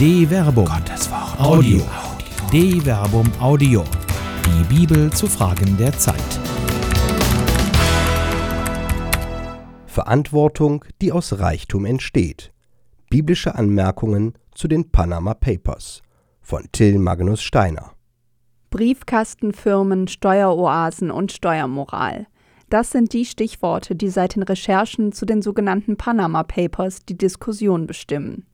De Verbum. Gottes Wort. Audio. De Verbum Audio. Die Bibel zu Fragen der Zeit. Verantwortung, die aus Reichtum entsteht. Biblische Anmerkungen zu den Panama Papers von Till Magnus Steiner. Briefkastenfirmen, Steueroasen und Steuermoral. Das sind die Stichworte, die seit den Recherchen zu den sogenannten Panama Papers die Diskussion bestimmen.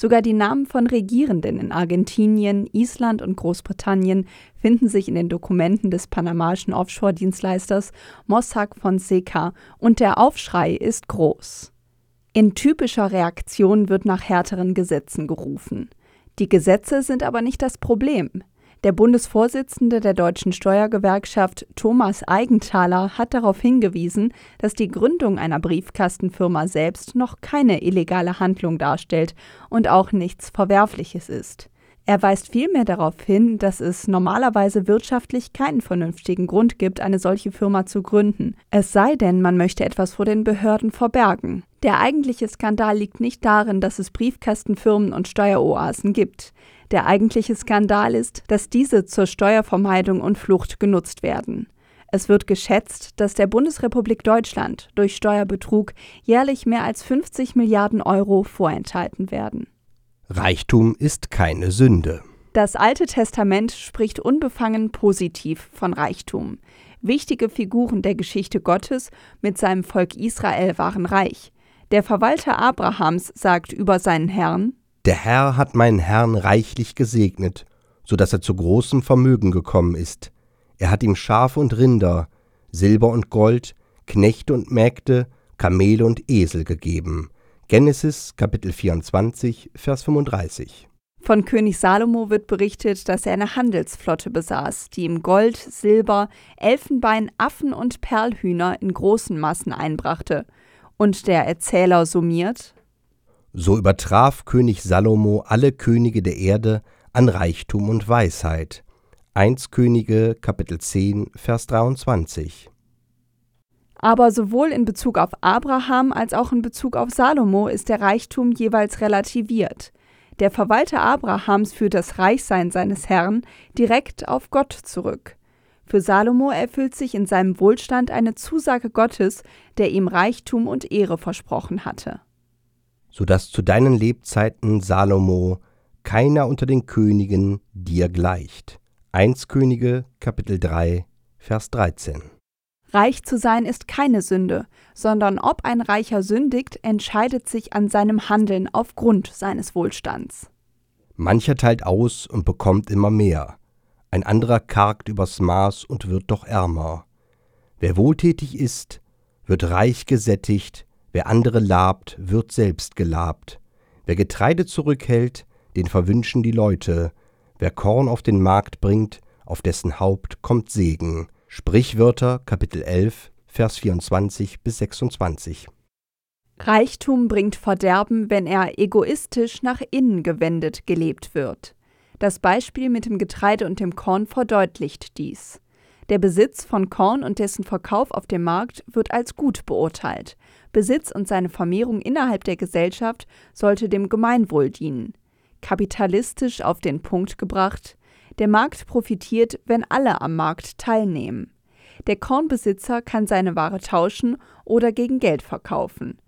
Sogar die Namen von Regierenden in Argentinien, Island und Großbritannien finden sich in den Dokumenten des panamaischen Offshore-Dienstleisters Mossack Fonseca und der Aufschrei ist groß. In typischer Reaktion wird nach härteren Gesetzen gerufen. Die Gesetze sind aber nicht das Problem. Der Bundesvorsitzende der deutschen Steuergewerkschaft Thomas Eigenthaler hat darauf hingewiesen, dass die Gründung einer Briefkastenfirma selbst noch keine illegale Handlung darstellt und auch nichts Verwerfliches ist. Er weist vielmehr darauf hin, dass es normalerweise wirtschaftlich keinen vernünftigen Grund gibt, eine solche Firma zu gründen, es sei denn, man möchte etwas vor den Behörden verbergen. Der eigentliche Skandal liegt nicht darin, dass es Briefkastenfirmen und Steueroasen gibt. Der eigentliche Skandal ist, dass diese zur Steuervermeidung und Flucht genutzt werden. Es wird geschätzt, dass der Bundesrepublik Deutschland durch Steuerbetrug jährlich mehr als 50 Milliarden Euro vorenthalten werden. Reichtum ist keine Sünde. Das Alte Testament spricht unbefangen positiv von Reichtum. Wichtige Figuren der Geschichte Gottes mit seinem Volk Israel waren reich. Der Verwalter Abrahams sagt über seinen Herrn der Herr hat meinen Herrn reichlich gesegnet, so dass er zu großem Vermögen gekommen ist. Er hat ihm Schafe und Rinder, Silber und Gold, Knechte und Mägde, Kamele und Esel gegeben. Genesis Kapitel 24, Vers 35. Von König Salomo wird berichtet, dass er eine Handelsflotte besaß, die ihm Gold, Silber, Elfenbein, Affen und Perlhühner in großen Massen einbrachte. Und der Erzähler summiert, so übertraf König Salomo alle Könige der Erde an Reichtum und Weisheit. 1 Könige Kapitel 10 Vers 23. Aber sowohl in Bezug auf Abraham als auch in Bezug auf Salomo ist der Reichtum jeweils relativiert. Der Verwalter Abrahams führt das Reichsein seines Herrn direkt auf Gott zurück. Für Salomo erfüllt sich in seinem Wohlstand eine Zusage Gottes, der ihm Reichtum und Ehre versprochen hatte so dass zu deinen Lebzeiten, Salomo, keiner unter den Königen dir gleicht. 1 Könige, Kapitel 3, Vers 13. Reich zu sein ist keine Sünde, sondern ob ein Reicher sündigt, entscheidet sich an seinem Handeln aufgrund seines Wohlstands. Mancher teilt aus und bekommt immer mehr, ein anderer kargt übers Maß und wird doch ärmer. Wer wohltätig ist, wird reich gesättigt, Wer andere labt, wird selbst gelabt. Wer Getreide zurückhält, den verwünschen die Leute. Wer Korn auf den Markt bringt, auf dessen Haupt kommt Segen. Sprichwörter Kapitel 11 Vers 24 bis 26. Reichtum bringt Verderben, wenn er egoistisch nach innen gewendet gelebt wird. Das Beispiel mit dem Getreide und dem Korn verdeutlicht dies. Der Besitz von Korn und dessen Verkauf auf dem Markt wird als gut beurteilt. Besitz und seine Vermehrung innerhalb der Gesellschaft sollte dem Gemeinwohl dienen. Kapitalistisch auf den Punkt gebracht, der Markt profitiert, wenn alle am Markt teilnehmen. Der Kornbesitzer kann seine Ware tauschen oder gegen Geld verkaufen.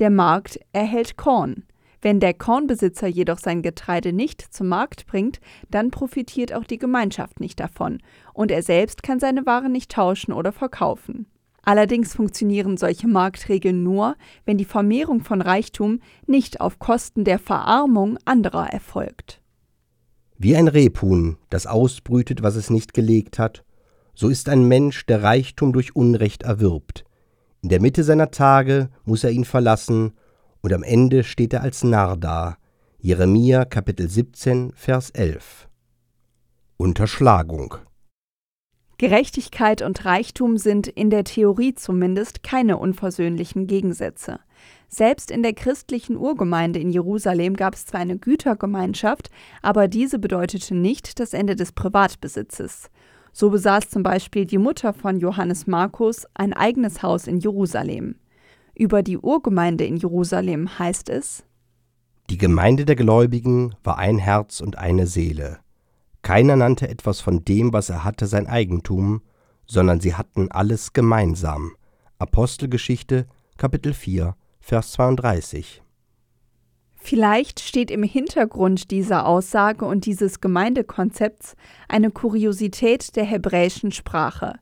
Der Markt erhält Korn. Wenn der Kornbesitzer jedoch sein Getreide nicht zum Markt bringt, dann profitiert auch die Gemeinschaft nicht davon, und er selbst kann seine Ware nicht tauschen oder verkaufen. Allerdings funktionieren solche Marktregeln nur, wenn die Vermehrung von Reichtum nicht auf Kosten der Verarmung anderer erfolgt. Wie ein Rebhuhn, das ausbrütet, was es nicht gelegt hat, so ist ein Mensch, der Reichtum durch Unrecht erwirbt. In der Mitte seiner Tage muss er ihn verlassen und am Ende steht er als Narr da. Jeremia Kapitel 17, Vers 11. Unterschlagung. Gerechtigkeit und Reichtum sind in der Theorie zumindest keine unversöhnlichen Gegensätze. Selbst in der christlichen Urgemeinde in Jerusalem gab es zwar eine Gütergemeinschaft, aber diese bedeutete nicht das Ende des Privatbesitzes. So besaß zum Beispiel die Mutter von Johannes Markus ein eigenes Haus in Jerusalem. Über die Urgemeinde in Jerusalem heißt es Die Gemeinde der Gläubigen war ein Herz und eine Seele. Keiner nannte etwas von dem, was er hatte, sein Eigentum, sondern sie hatten alles gemeinsam. Apostelgeschichte, Kapitel 4, Vers 32. Vielleicht steht im Hintergrund dieser Aussage und dieses Gemeindekonzepts eine Kuriosität der hebräischen Sprache.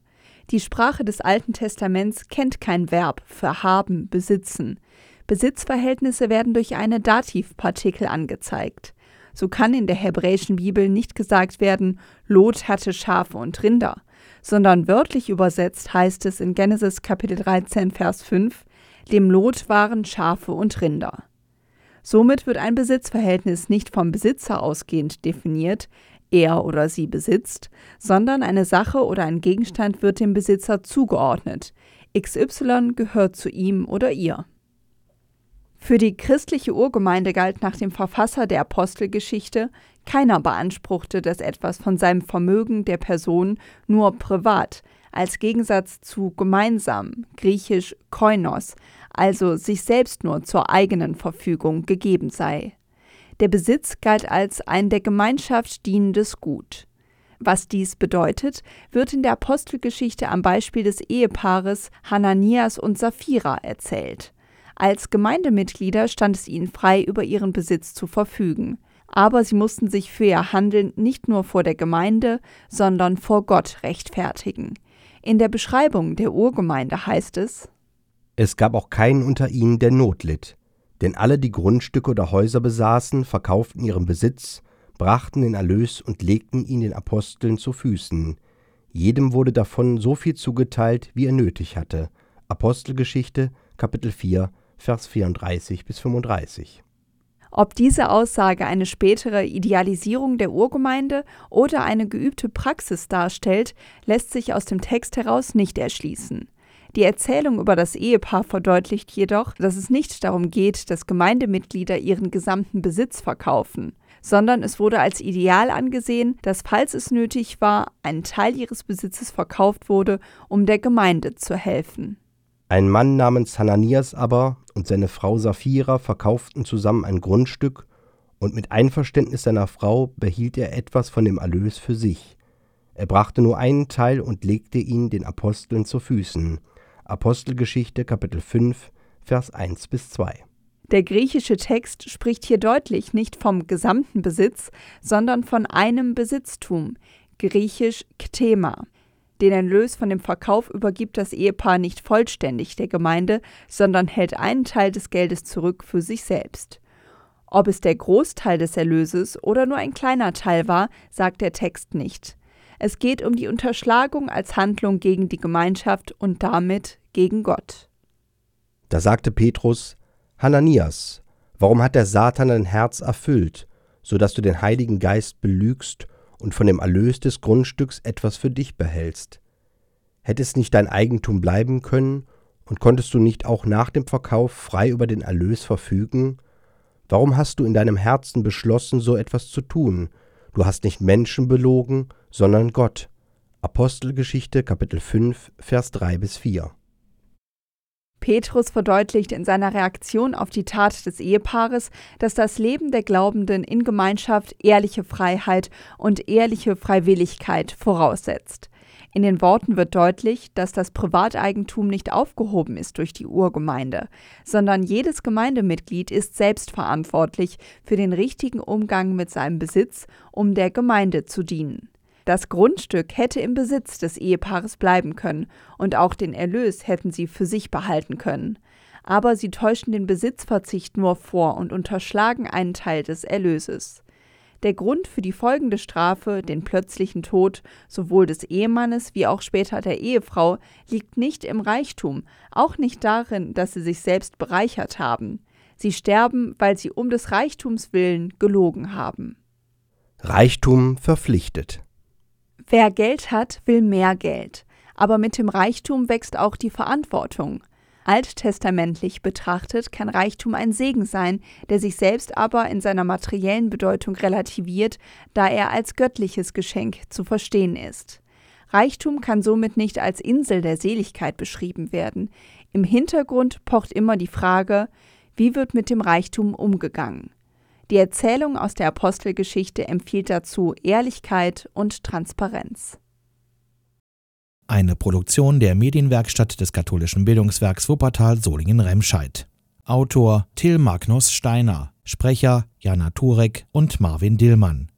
Die Sprache des Alten Testaments kennt kein Verb für haben, besitzen. Besitzverhältnisse werden durch eine Dativpartikel angezeigt. So kann in der hebräischen Bibel nicht gesagt werden, Lot hatte Schafe und Rinder, sondern wörtlich übersetzt heißt es in Genesis Kapitel 13 Vers 5, dem Lot waren Schafe und Rinder. Somit wird ein Besitzverhältnis nicht vom Besitzer ausgehend definiert, er oder sie besitzt, sondern eine Sache oder ein Gegenstand wird dem Besitzer zugeordnet. XY gehört zu ihm oder ihr. Für die christliche Urgemeinde galt nach dem Verfasser der Apostelgeschichte, keiner beanspruchte, dass etwas von seinem Vermögen der Person nur privat, als Gegensatz zu gemeinsam, griechisch koinos, also sich selbst nur zur eigenen Verfügung gegeben sei. Der Besitz galt als ein der Gemeinschaft dienendes Gut. Was dies bedeutet, wird in der Apostelgeschichte am Beispiel des Ehepaares Hananias und Sapphira erzählt. Als Gemeindemitglieder stand es ihnen frei, über ihren Besitz zu verfügen. Aber sie mussten sich für ihr Handeln nicht nur vor der Gemeinde, sondern vor Gott rechtfertigen. In der Beschreibung der Urgemeinde heißt es Es gab auch keinen unter ihnen, der Not litt, denn alle, die Grundstücke oder Häuser besaßen, verkauften ihren Besitz, brachten den Erlös und legten ihn den Aposteln zu Füßen. Jedem wurde davon so viel zugeteilt, wie er nötig hatte. Apostelgeschichte, Kapitel 4, Vers 34 bis 35. Ob diese Aussage eine spätere Idealisierung der Urgemeinde oder eine geübte Praxis darstellt, lässt sich aus dem Text heraus nicht erschließen. Die Erzählung über das Ehepaar verdeutlicht jedoch, dass es nicht darum geht, dass Gemeindemitglieder ihren gesamten Besitz verkaufen, sondern es wurde als ideal angesehen, dass falls es nötig war, ein Teil ihres Besitzes verkauft wurde, um der Gemeinde zu helfen. Ein Mann namens Hananias aber und seine Frau Sapphira verkauften zusammen ein Grundstück, und mit Einverständnis seiner Frau behielt er etwas von dem Erlös für sich. Er brachte nur einen Teil und legte ihn den Aposteln zu Füßen, Apostelgeschichte Kapitel 5, Vers 1 bis 2. Der griechische Text spricht hier deutlich nicht vom gesamten Besitz, sondern von einem Besitztum, griechisch Ktema. Den Erlös von dem Verkauf übergibt das Ehepaar nicht vollständig der Gemeinde, sondern hält einen Teil des Geldes zurück für sich selbst. Ob es der Großteil des Erlöses oder nur ein kleiner Teil war, sagt der Text nicht. Es geht um die Unterschlagung als Handlung gegen die Gemeinschaft und damit gegen Gott. Da sagte Petrus, Hananias, warum hat der Satan dein Herz erfüllt, so dass du den Heiligen Geist belügst und von dem Erlös des Grundstücks etwas für dich behältst? Hätte es nicht dein Eigentum bleiben können, und konntest du nicht auch nach dem Verkauf frei über den Erlös verfügen? Warum hast du in deinem Herzen beschlossen, so etwas zu tun? Du hast nicht Menschen belogen, sondern Gott. Apostelgeschichte Kapitel 5 Vers 3 bis 4. Petrus verdeutlicht in seiner Reaktion auf die Tat des Ehepaares, dass das Leben der Glaubenden in Gemeinschaft ehrliche Freiheit und ehrliche Freiwilligkeit voraussetzt. In den Worten wird deutlich, dass das Privateigentum nicht aufgehoben ist durch die Urgemeinde, sondern jedes Gemeindemitglied ist selbstverantwortlich für den richtigen Umgang mit seinem Besitz, um der Gemeinde zu dienen. Das Grundstück hätte im Besitz des Ehepaares bleiben können und auch den Erlös hätten sie für sich behalten können. Aber sie täuschen den Besitzverzicht nur vor und unterschlagen einen Teil des Erlöses. Der Grund für die folgende Strafe, den plötzlichen Tod sowohl des Ehemannes wie auch später der Ehefrau, liegt nicht im Reichtum, auch nicht darin, dass sie sich selbst bereichert haben. Sie sterben, weil sie um des Reichtums willen gelogen haben. Reichtum verpflichtet. Wer Geld hat, will mehr Geld. Aber mit dem Reichtum wächst auch die Verantwortung. Alttestamentlich betrachtet kann Reichtum ein Segen sein, der sich selbst aber in seiner materiellen Bedeutung relativiert, da er als göttliches Geschenk zu verstehen ist. Reichtum kann somit nicht als Insel der Seligkeit beschrieben werden. Im Hintergrund pocht immer die Frage, wie wird mit dem Reichtum umgegangen? Die Erzählung aus der Apostelgeschichte empfiehlt dazu Ehrlichkeit und Transparenz. Eine Produktion der Medienwerkstatt des katholischen Bildungswerks Wuppertal Solingen-Remscheid. Autor Till Magnus Steiner, Sprecher Jana Turek und Marvin Dillmann.